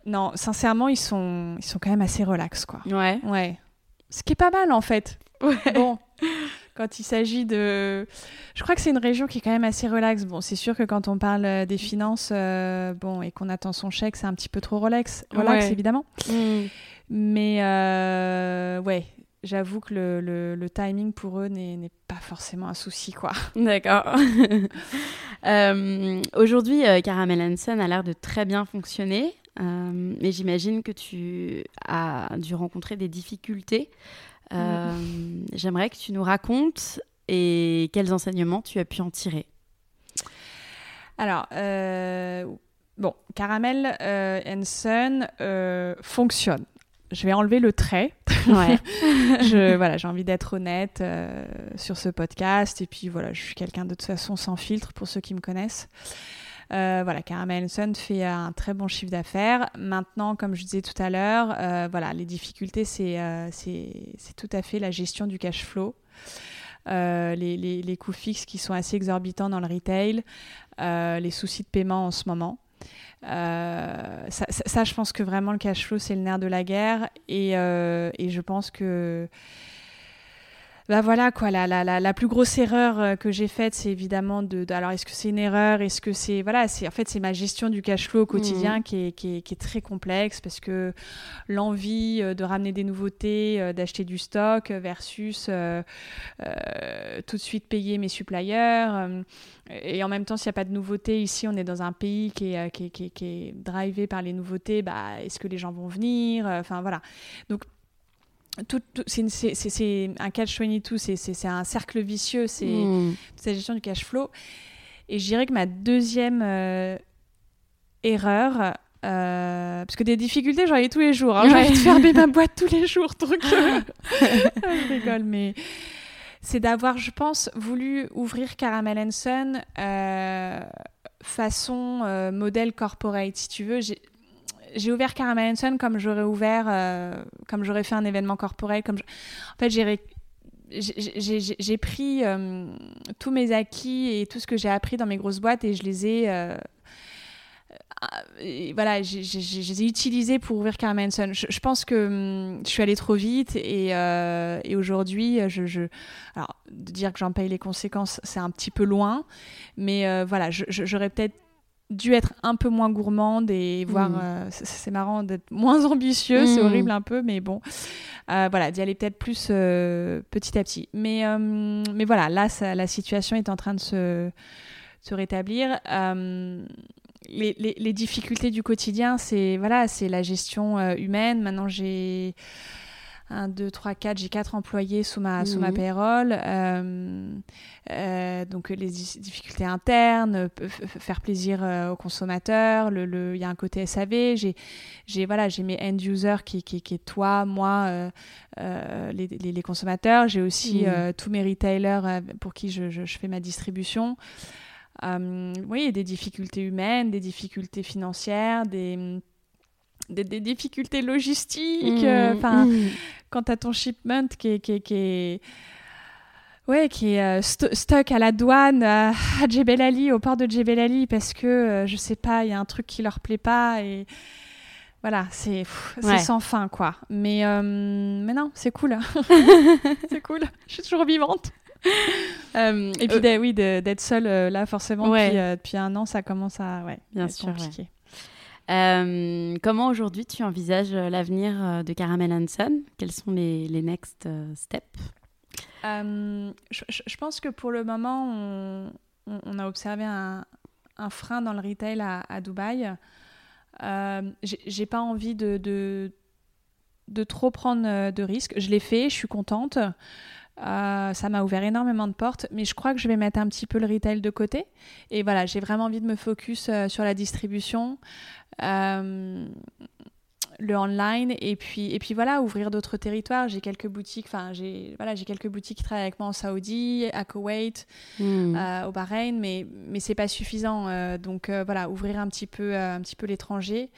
Non, sincèrement, ils sont, ils sont quand même assez relax, quoi. Ouais. Ouais. Ce qui est pas mal, en fait. Bon, quand il s'agit de... Je crois que c'est une région qui est quand même assez relax. Bon, c'est sûr que quand on parle euh, des finances, euh, bon, et qu'on attend son chèque, c'est un petit peu trop relax, relax Ouais. évidemment. Mm. Mais euh, ouais, j'avoue que le, le- le timing pour eux n'est pas forcément un souci, quoi. [LAUGHS] D'accord. [LAUGHS] Euh, Aujourd'hui, euh, Caramel Hansen a l'air de très bien fonctionner, euh, mais j'imagine que tu as dû rencontrer des difficultés. Euh, J'aimerais que tu nous racontes et quels enseignements tu as pu en tirer. Alors, euh, bon, Caramel euh, Hansen euh, fonctionne. Je vais enlever le trait. Ouais. [LAUGHS] je, voilà, j'ai envie d'être honnête euh, sur ce podcast. Et puis voilà, je suis quelqu'un de toute façon sans filtre pour ceux qui me connaissent. Euh, voilà, Caramel Sun fait un très bon chiffre d'affaires. Maintenant, comme je disais tout à l'heure, euh, voilà, les difficultés, c'est c'est c'est tout à fait la gestion du cash flow. Euh, les, les- les coûts fixes qui sont assez exorbitants dans le retail, euh, les soucis de paiement en ce moment. Euh, ça, ça- je pense que vraiment le cash flow, c'est le nerf de la guerre. Et, euh, et je pense que. Bah voilà quoi, la, la, la, la plus grosse erreur euh, que j'ai faite, c'est évidemment de, de- Alors, est-ce que c'est une erreur? Est-ce que c'est. Voilà, c'est en fait, c'est ma gestion du cash flow au quotidien qui, est, qui, est, qui est très complexe parce que l'envie euh, de ramener des nouveautés, euh, d'acheter du stock versus euh, euh, tout de suite payer mes suppliers. et en même temps, s'il n'y a pas de nouveautés, ici, on est dans un pays qui est, qui qui est- drivé par les nouveautés. Bah, est-ce que les gens vont venir? Enfin, voilà. Donc, tout, tout- c'est c'est- c'est- c'est un catch-22, c'est- c'est c'est un cercle vicieux, c'est Mm. toute cette gestion du cash flow. Et je dirais que ma deuxième euh, erreur, euh, parce que des difficultés, j'en ai tous les jours. hein. J'ai Ouais. envie de fermer ma boîte tous les jours. Donc, euh, [LAUGHS] [LAUGHS] je rigole, mais c'est d'avoir, je pense, voulu ouvrir Caramel euh, façon modèle corporate, si tu veux. J'ai ouvert Caramel comme j'aurais ouvert, euh, comme j'aurais fait un événement corporate. Comme En fait, j'ai pris euh, tous mes acquis et tout ce que j'ai appris dans mes grosses boîtes et je les ai euh, voilà je les ai utilisés pour ouvrir Caramel. Je, pense que hum, je suis allée trop vite et, aujourd'hui je, de dire que j'en paye les conséquences c'est un petit peu loin mais voilà j'aurais peut-être dû être un peu moins gourmande et voir Mhm. euh, c'est- marrant d'être [LAUGHS] moins ambitieux c'est Mhm. horrible un peu mais bon euh, voilà, d'y aller peut-être plus euh, petit à petit. Mais, mais voilà, là, ça- la situation est en train de se, se rétablir. Les, les- les difficultés du quotidien, c'est voilà, c'est la gestion humaine. Maintenant, j'ai 1, 2, 3, 4, j'ai 4 employés sous ma, sous ma payroll. Euh, euh, donc les di- difficultés internes, euh, faire plaisir euh, aux consommateurs, le- le- il y a un côté SAV, j'ai voilà, j'ai mes end users qui, qui, qui est toi, moi, les, les, les consommateurs. J'ai aussi tous mes retailers pour qui je, je, je fais ma distribution. Oui, des difficultés humaines, des difficultés financières, des, des, des difficultés logistiques. euh, Mm. Enfin, Mm. Quand tu as ton shipment qui est, qui est, qui est, ouais, qui est euh, à la douane euh, à Djebel Ali, au port de Djebel Ali, parce que, euh, je sais pas, il y a un truc qui leur plaît pas et voilà, c'est Ouais. sans fin, quoi. Mais, euh, mais non, c'est cool. [LAUGHS] [LAUGHS] c'est cool. Je suis toujours vivante. [LAUGHS] Et puis, oui, d'être seule, là, forcément, Ouais. depuis, depuis un an, ça commence à ouais, Bien être sûr, compliqué. Euh, comment aujourd'hui tu envisages euh, l'avenir euh, de Caramel Hanson? Quels sont les, next steps? Je, pense que pour le moment, on, a observé un, frein dans le retail à, Dubaï. Euh, j'ai- pas envie de, trop prendre de risques. Je l'ai fait, je suis contente. Ça m'a ouvert énormément de portes, mais je crois que je vais mettre un petit peu le retail de côté. Et voilà, j'ai vraiment envie de me focus sur la distribution. Euh, le online et puis et puis voilà ouvrir d'autres territoires. J'ai quelques boutiques enfin j'ai voilà j'ai quelques boutiques qui travaillent avec moi en Saoudi à Koweït Mm. euh, au Bahreïn mais mais c'est pas suffisant euh, donc euh, voilà ouvrir un petit peu un petit peu l'étranger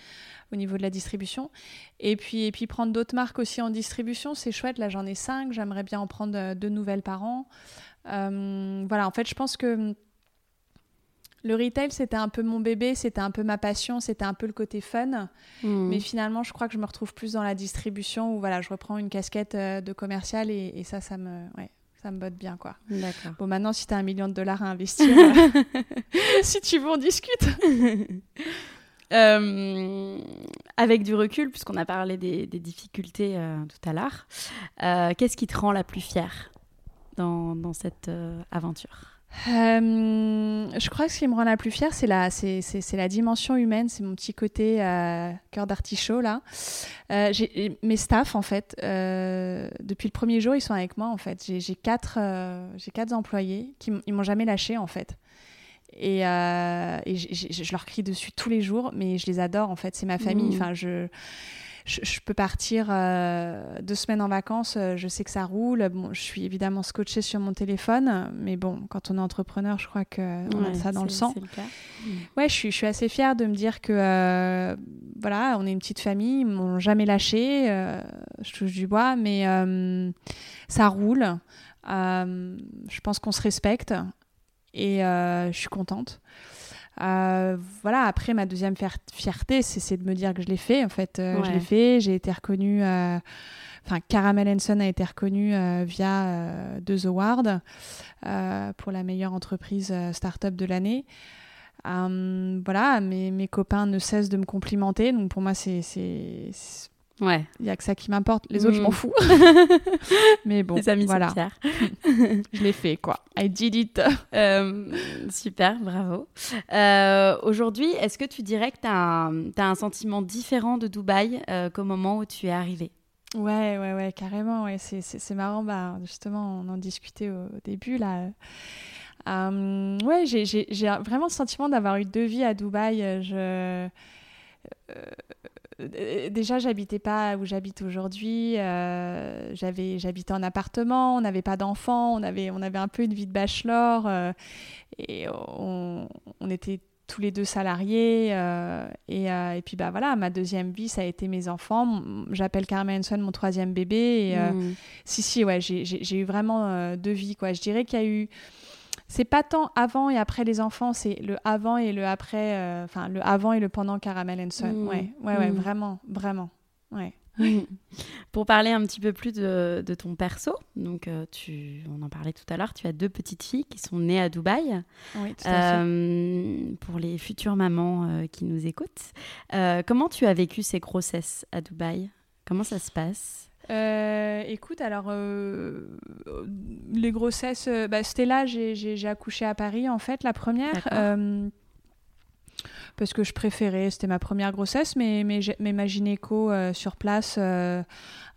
au niveau de la distribution. Et puis et puis prendre d'autres marques aussi en distribution c'est chouette là j'en ai cinq j'aimerais bien en prendre deux nouvelles par an. Voilà en fait je pense que Le retail, c'était un peu mon bébé, c'était un peu ma passion, c'était un peu le côté fun. Hmm. Mais finalement, je crois que je me retrouve plus dans la distribution où voilà, je reprends une casquette euh, de commercial et, et ça, ça me, ouais, ça me botte bien, quoi. D'accord. Bon, maintenant, si tu as un million de dollars à investir, euh, [LAUGHS] si tu veux, on discute. [LAUGHS] Euh, avec du recul, puisqu'on a parlé des, des difficultés euh, tout à l'heure, euh, qu'est-ce qui te rend la plus fière dans, dans cette aventure? Euh, je crois que ce qui me rend la plus fière, c'est la, c'est, c'est- c'est la dimension humaine, c'est mon petit côté euh, cœur d'artichaut là. Euh, j'ai, mes staffs en fait, depuis le premier jour, ils sont avec moi en fait. J'ai, j'ai quatre, j'ai quatre employés qui m- ils m'ont jamais lâché en fait. Et, je leur crie dessus tous les jours, mais je les adore en fait. C'est ma famille. Mhm. Enfin, je, je, je peux partir euh, deux semaines en vacances, euh, je sais que ça roule. Bon, je suis évidemment scotchée sur mon téléphone, mais bon, quand on est entrepreneur, je crois qu'on a Ouais, ça dans le sang. Le cas. Ouais, je suis, je suis assez fière de me dire que euh, voilà, on est une petite famille, ils m'ont jamais lâché, euh, je touche du bois, mais ça roule. Je pense qu'on se respecte et je suis contente. Euh, voilà, après, ma deuxième fier- fierté, c'est de me dire que je l'ai fait. En fait, euh, je l'ai fait, j'ai été reconnue. euh, Enfin, Caramel Henson a été reconnue via deux awards pour la meilleure entreprise start-up de l'année. Voilà, mes, mes copains ne cessent de me complimenter, donc pour moi, c'est- Ouais, il y a que ça qui m'importe. Les autres, je m'en fous. [LAUGHS] Mais bon, les amis voilà, [LAUGHS] je l'ai fait, quoi. I did it. [LAUGHS] Euh, super, bravo. Euh, Aujourd'hui, est-ce que tu dirais que tu as, un sentiment différent de Dubaï euh, qu'au moment où tu es arrivé Ouais, ouais, ouais, carrément. Ouais. C'est, marrant, bah, justement, on en discutait au début, là. Euh, ouais, j'ai, vraiment le sentiment d'avoir eu deux vies à Dubaï. Je... euh, déjà, j'habitais pas où j'habite aujourd'hui. Euh, j'avais, j'habitais en appartement, on n'avait pas d'enfants, on avait, on avait un peu une vie de bachelor euh, et on, on était tous les deux salariés. euh, et, euh, et puis, bah voilà, ma deuxième vie, ça a été mes enfants. J'appelle Carmen Hanson mon troisième bébé. Et, euh, Mm. si, si, ouais, j'ai- eu vraiment euh, deux vies, quoi. Je dirais qu'il y a eu. C'est pas tant avant et après les enfants, c'est le avant et le après. euh, Enfin, le avant et le pendant Caramel Hanson. Mm. Ouais, ouais, ouais, Mm. vraiment, vraiment. Ouais. [LAUGHS] Pour parler un petit peu plus de, de ton perso, donc euh, tu, on en parlait tout à l'heure, tu as deux petites filles qui sont nées à Dubaï. Oui, tout à fait. Euh, pour les futures mamans qui nous écoutent, comment tu as vécu ces grossesses à Dubaï? Comment ça se passe? Euh, écoute, alors, euh, les grossesses, euh, bah, Stella, j'ai- accouché à Paris, en fait, la première. Euh, parce que je préférais, c'était ma première grossesse, mais, mais, ma gynéco euh, sur place euh,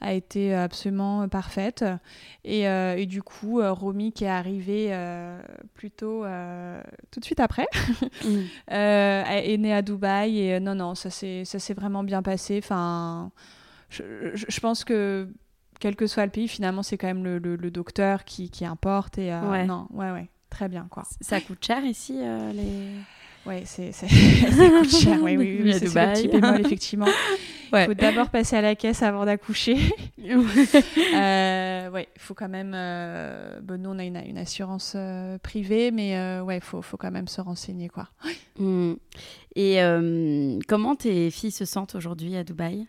a été absolument euh, parfaite. Et, euh, et du coup, euh, Romy, qui est arrivée euh, plutôt euh, tout de suite après, [LAUGHS] euh, est née à Dubaï. Et euh, non, non, ça s'est ça s'est vraiment bien passé. Enfin, je, je- je pense que quel que soit le pays, finalement, c'est quand même le, le- le docteur qui, qui importe. Et euh, Ouais. non, ouais, ouais, très bien, quoi. Ça coûte cher ici euh, les... Ouais, c'est [LAUGHS] ça coûte cher. Oui, oui, oui, c'est le petit bémol, [LAUGHS] effectivement. Il Ouais. faut d'abord passer à la caisse avant d'accoucher. [LAUGHS] euh, ouais, il faut quand même. euh, bon, nous, on a une, une assurance euh, privée, mais euh, ouais, il faut, faut quand même se renseigner, quoi. Mm. Et comment tes filles se sentent aujourd'hui à Dubaï?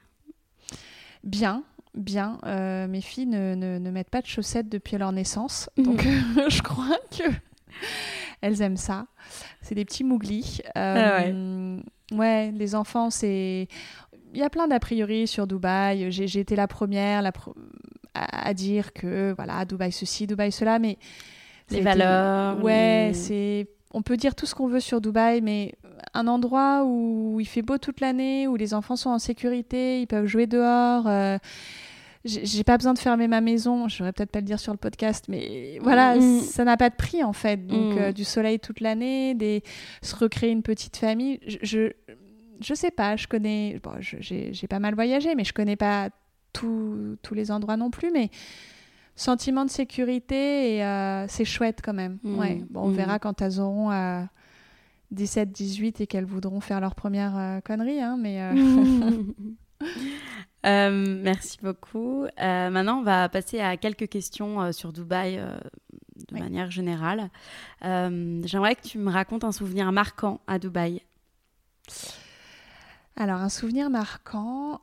Bien, bien. Euh, mes filles ne, ne, ne mettent pas de chaussettes depuis leur naissance, Mhm. donc [LAUGHS] je crois que elles aiment ça. C'est des petits mouglis. Ah Euh, ouais. les enfants, c'est. Il y a plein d'a priori sur Dubaï. J'ai été la première la pro- à, à dire que voilà, Dubaï ceci, Dubaï cela, mais Les valeurs, Ouais, les- c'est. On peut dire tout ce qu'on veut sur Dubaï, mais un endroit où il fait beau toute l'année, où les enfants sont en sécurité, ils peuvent jouer dehors. euh, j'ai pas besoin de fermer ma maison, je devrais peut-être pas le dire sur le podcast, mais voilà, Mm. ça n'a pas de prix en fait. Donc Mm. euh, du soleil toute l'année, des se recréer une petite famille. Je, je je sais pas, je connais, bon, j'ai pas mal voyagé, mais je connais pas tous tous les endroits non plus, mais sentiment de sécurité et euh, c'est chouette quand même. Mm. Ouais. Bon, on verra quand elles auront euh, 17, 18 et qu'elles voudront faire leur première euh, connerie, hein, mais euh, [LAUGHS] Euh, merci beaucoup. Euh, maintenant, on va passer à quelques questions sur Dubaï, de manière générale. J'aimerais que tu me racontes un souvenir marquant à Dubaï. Alors, un souvenir marquant,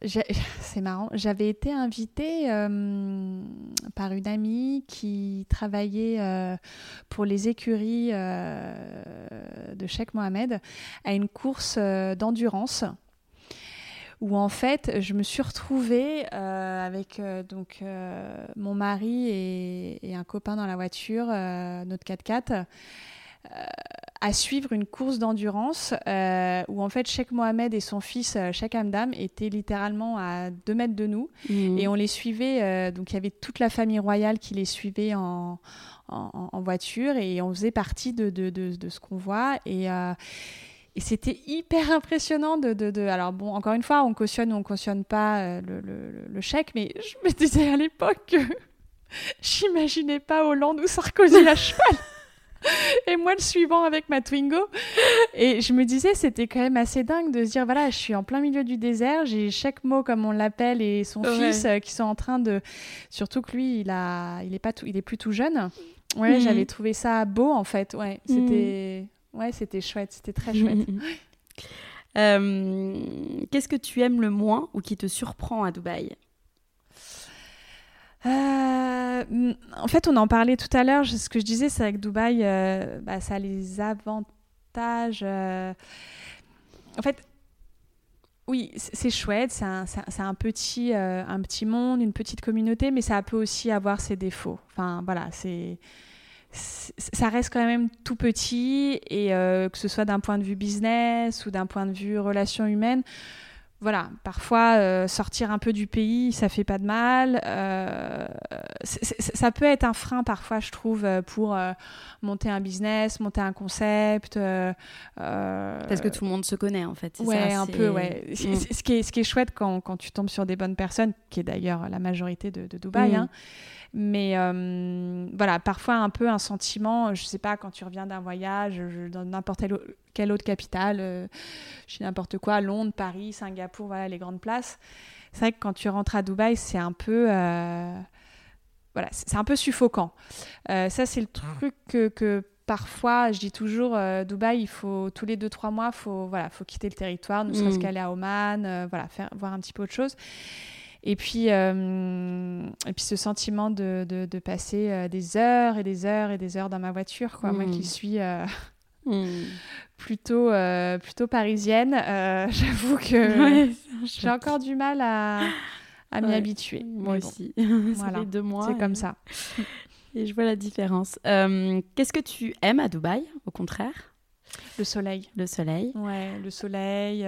[LAUGHS] c'est marrant, j'avais été invitée euh, par une amie qui travaillait euh, pour les écuries euh, de Sheikh Mohamed à une course d'endurance où en fait je me suis retrouvée avec donc mon mari et, et, un copain dans la voiture, notre 4x4 à suivre une course d'endurance euh, où en fait Sheikh Mohamed et son fils euh, Sheikh Hamdam étaient littéralement à deux mètres de nous mhm. et on les suivait. Euh, donc il y avait toute la famille royale qui les suivait en, en, voiture et on faisait partie de, de, de, ce convoi et et c'était hyper impressionnant de, de, Alors bon, encore une fois, on cautionne ou on cautionne pas le, le, le, chèque, mais je me disais à l'époque que [LAUGHS] j'imaginais pas Hollande ou Sarkozy à cheval [LAUGHS] et moi le suivant avec ma Twingo. Et je me disais, c'était quand même assez dingue de se dire, voilà, je suis en plein milieu du désert, j'ai chaque mot comme on l'appelle et son fils euh, qui sont en train de... Surtout que lui, il, a... il, est, pas tout... il est plus tout jeune. Ouais, mhm. j'avais trouvé ça beau en fait. Ouais, c'était mhm. ouais, c'était chouette, c'était très chouette. [LAUGHS] Euh, qu'est-ce que tu aimes le moins ou qui te surprend à Dubaï? Euh, en fait, on en parlait tout à l'heure. Ce que je disais, c'est que Dubaï, euh, bah, ça a les avantages. Euh, en fait, oui, c'est chouette. C'est un, petit, un petit monde, une petite communauté, mais ça peut aussi avoir ses défauts. Enfin, voilà, c'est ça reste quand même tout petit et que ce soit d'un point de vue business ou d'un point de vue relation humaine, voilà, parfois euh, sortir un peu du pays, ça fait pas de mal. Euh, ça peut être un frein parfois, je trouve, euh, pour monter un business, monter un concept. Parce que tout le monde se connaît en fait. Ouais, un peu, ouais. Mm. Ce, qui est, ce qui est chouette quand, quand, tu tombes sur des bonnes personnes, qui est d'ailleurs la majorité de, de Dubaï, mm. hein, mais euh, voilà, parfois un peu un sentiment, je sais pas, quand tu reviens d'un voyage dans n'importe quelle autre capitale, euh, je sais n'importe quoi, Londres, Paris, Singapour, voilà, les grandes places. C'est vrai que quand tu rentres à Dubaï, c'est un peu. Euh, voilà, c'est un peu suffocant. ça, c'est le truc que, que parfois, je dis toujours, Dubaï, il faut tous les deux trois mois, faut voilà, faut quitter le territoire, ne serait-ce mm. qu'aller à Oman, voilà, faire voir un petit peu autre chose. Et puis, euh, et puis ce sentiment de, de, passer euh, des heures et des heures et des heures dans ma voiture, quoi. Moi qui mm. suis euh, mm. [LAUGHS] plutôt, plutôt parisienne, [LAUGHS] j'avoue que j'ai encore du mal à, à m'y habituer. Moi aussi. [LAUGHS] voilà. deux mois. C'est comme ça. Et je vois la différence. Qu'est-ce que tu aimes à Dubaï, au contraire? Le soleil. Le soleil. Ouais, le soleil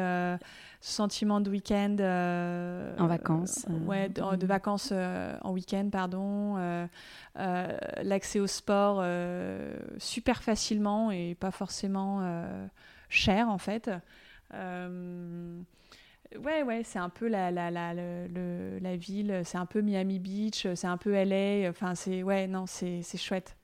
sentiment de week-end. Euh, en vacances. Euh, ouais, de, vacances euh, en week-end, pardon. L'accès au sport super facilement et pas forcément cher, en fait. Ouais, ouais, c'est un peu la, la, la, la ville, c'est un peu Miami Beach, c'est un peu LA. Enfin, c'est ouais, non, c'est chouette.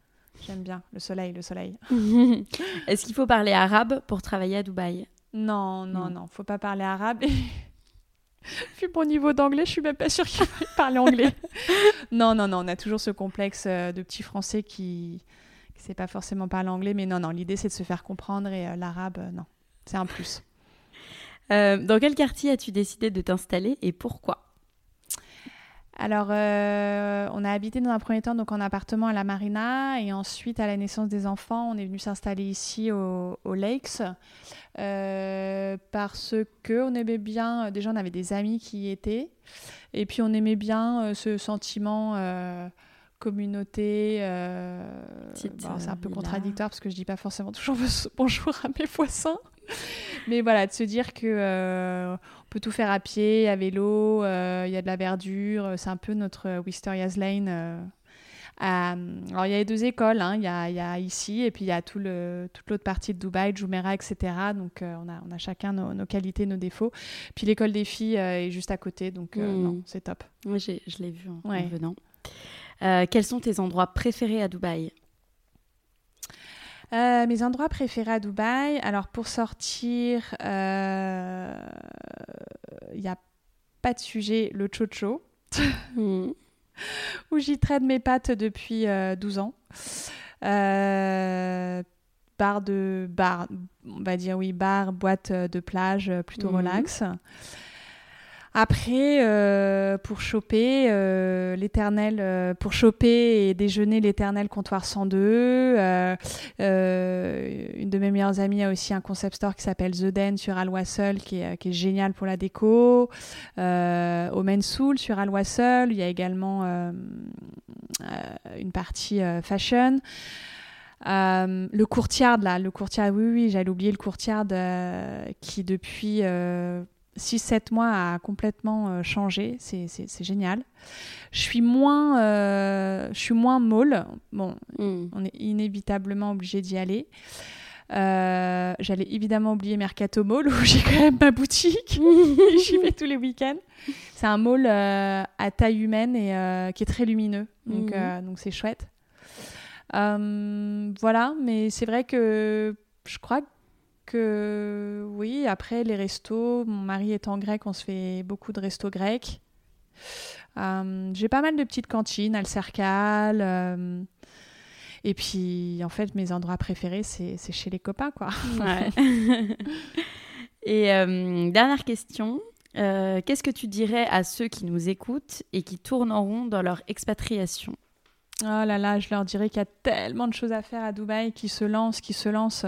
J'aime bien le soleil, le soleil. [LAUGHS] Est-ce qu'il faut parler arabe pour travailler à Dubaï? Non, non, non, faut pas parler arabe. [LAUGHS] Vu mon niveau d'anglais, je suis même pas sûre qu'il parle anglais. [LAUGHS] non, non, non, on a toujours ce complexe euh, de petit français qui ne sait pas forcément parler anglais, mais non, non, l'idée c'est de se faire comprendre et euh, l'arabe, euh, non, c'est un plus. dans quel quartier as-tu décidé de t'installer et pourquoi? Alors, euh, on a habité dans un premier temps donc en appartement à la Marina et ensuite à la naissance des enfants, on est venu s'installer ici au, Lakes euh, parce que on aimait bien. Déjà, on avait des amis qui y étaient et puis on aimait bien euh, ce sentiment communauté. c'est un peu contradictoire parce que je dis pas forcément toujours [LAUGHS] bonjour à mes voisins. Mais voilà, de se dire que euh, on peut tout faire à pied, à vélo, euh, il y a de la verdure, c'est un peu notre Wisteria's Lane. Euh, alors il y a les deux écoles, hein. il y, a, y, a, ici et puis il y a tout le, toute l'autre partie de Dubaï, Jumeirah, etc. Donc on, a, on a chacun nos, qualités, nos défauts. Puis l'école des filles est juste à côté, donc hmm. c'est top. Oui, je l'ai vu en, en venant. quels sont tes endroits préférés à Dubaï? Euh, mes endroits préférés à Dubaï, alors pour sortir, il euh, n'y a pas de sujet, le chocho. [LAUGHS] Mm. [LAUGHS] où j'y traîne mes pattes depuis 12 ans. bar de bar, on va dire oui, bar, boîte de plage, plutôt mhm. relax. Après, euh, pour choper euh, l'éternel, euh, pour choper et déjeuner l'éternel comptoir 102. une de mes meilleures amies a aussi un concept store qui s'appelle The Den sur Alwassel, qui est, qui est génial pour la déco. au Mensoul sur Alwassel, il y a également une partie fashion. le courtiard, là, le courtiard, oui, oui, j'allais oublier le courtiard qui depuis 6-7 mois a complètement euh, changé. C'est génial. Je suis moins, euh, je suis moins molle. Bon, hmm. on est inévitablement obligé d'y aller. Euh, j'allais évidemment oublier Mercato Mall [LAUGHS] où j'ai quand même ma boutique. [LAUGHS] J'y vais tous les week-ends. C'est un mall à taille humaine et qui est très lumineux. Donc hmm. donc c'est chouette. voilà, mais c'est vrai que je crois que que oui, après les restos, mon mari étant grec, on se fait beaucoup de restos grecs. Euh, j'ai pas mal de petites cantines, al Cercal. Euh, et puis, en fait, mes endroits préférés, c'est chez les copains, quoi. [LAUGHS] et euh, dernière question. Qu'est-ce que tu dirais à ceux qui nous écoutent et qui tournent en rond dans leur expatriation? Oh là là, je leur dirais qu'il y a tellement de choses à faire à Dubaï, qui se lancent, qui se lancent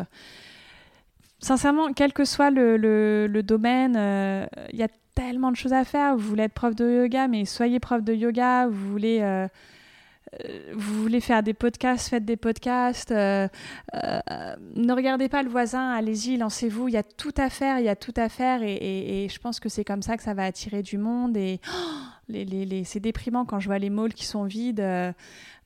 sincèrement, quel que soit le, domaine, euh, il y a tellement de choses à faire. Vous voulez être prof de yoga, mais soyez prof de yoga. Vous voulez, euh, euh, faire des podcasts, faites des podcasts. ne regardez pas le voisin, allez-y, lancez-vous. Il y a tout à faire, il y a tout à faire. Et, je pense que c'est comme ça que ça va attirer du monde. Et les, les, c'est déprimant quand je vois les malls qui sont vides.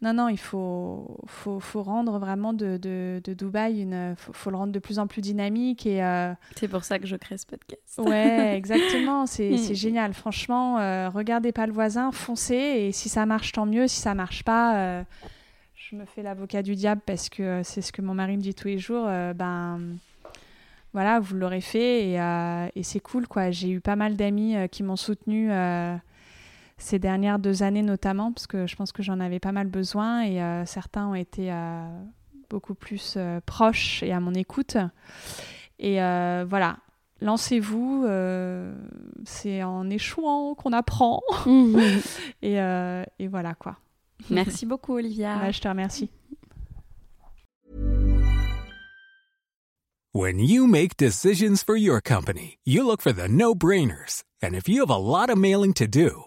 Non, non, il faut, faut, faut rendre vraiment de, de, de Dubaï, une, faut, faut, le rendre de plus en plus dynamique. et euh, C'est pour ça que je crée ce podcast. Ouais, exactement, c'est [LAUGHS] génial. Franchement, euh, regardez pas le voisin, foncez, et si ça marche, tant mieux. Si ça marche pas, euh, je me fais l'avocat du diable parce que c'est ce que mon mari me dit tous les jours. ben voilà, vous l'aurez fait et, et c'est cool, quoi. J'ai eu pas mal d'amis qui m'ont soutenu ces dernières deux années notamment, parce que je pense que j'en avais pas mal besoin et euh, certains ont été euh, beaucoup plus euh, proches et à mon écoute. Et voilà, lancez-vous, c'est en échouant qu'on apprend. [LAUGHS] et, et, voilà quoi. Merci beaucoup Olivia. je te remercie. When you make decisions for your company, you look for the no-brainers. And if you have a lot of mailing to do,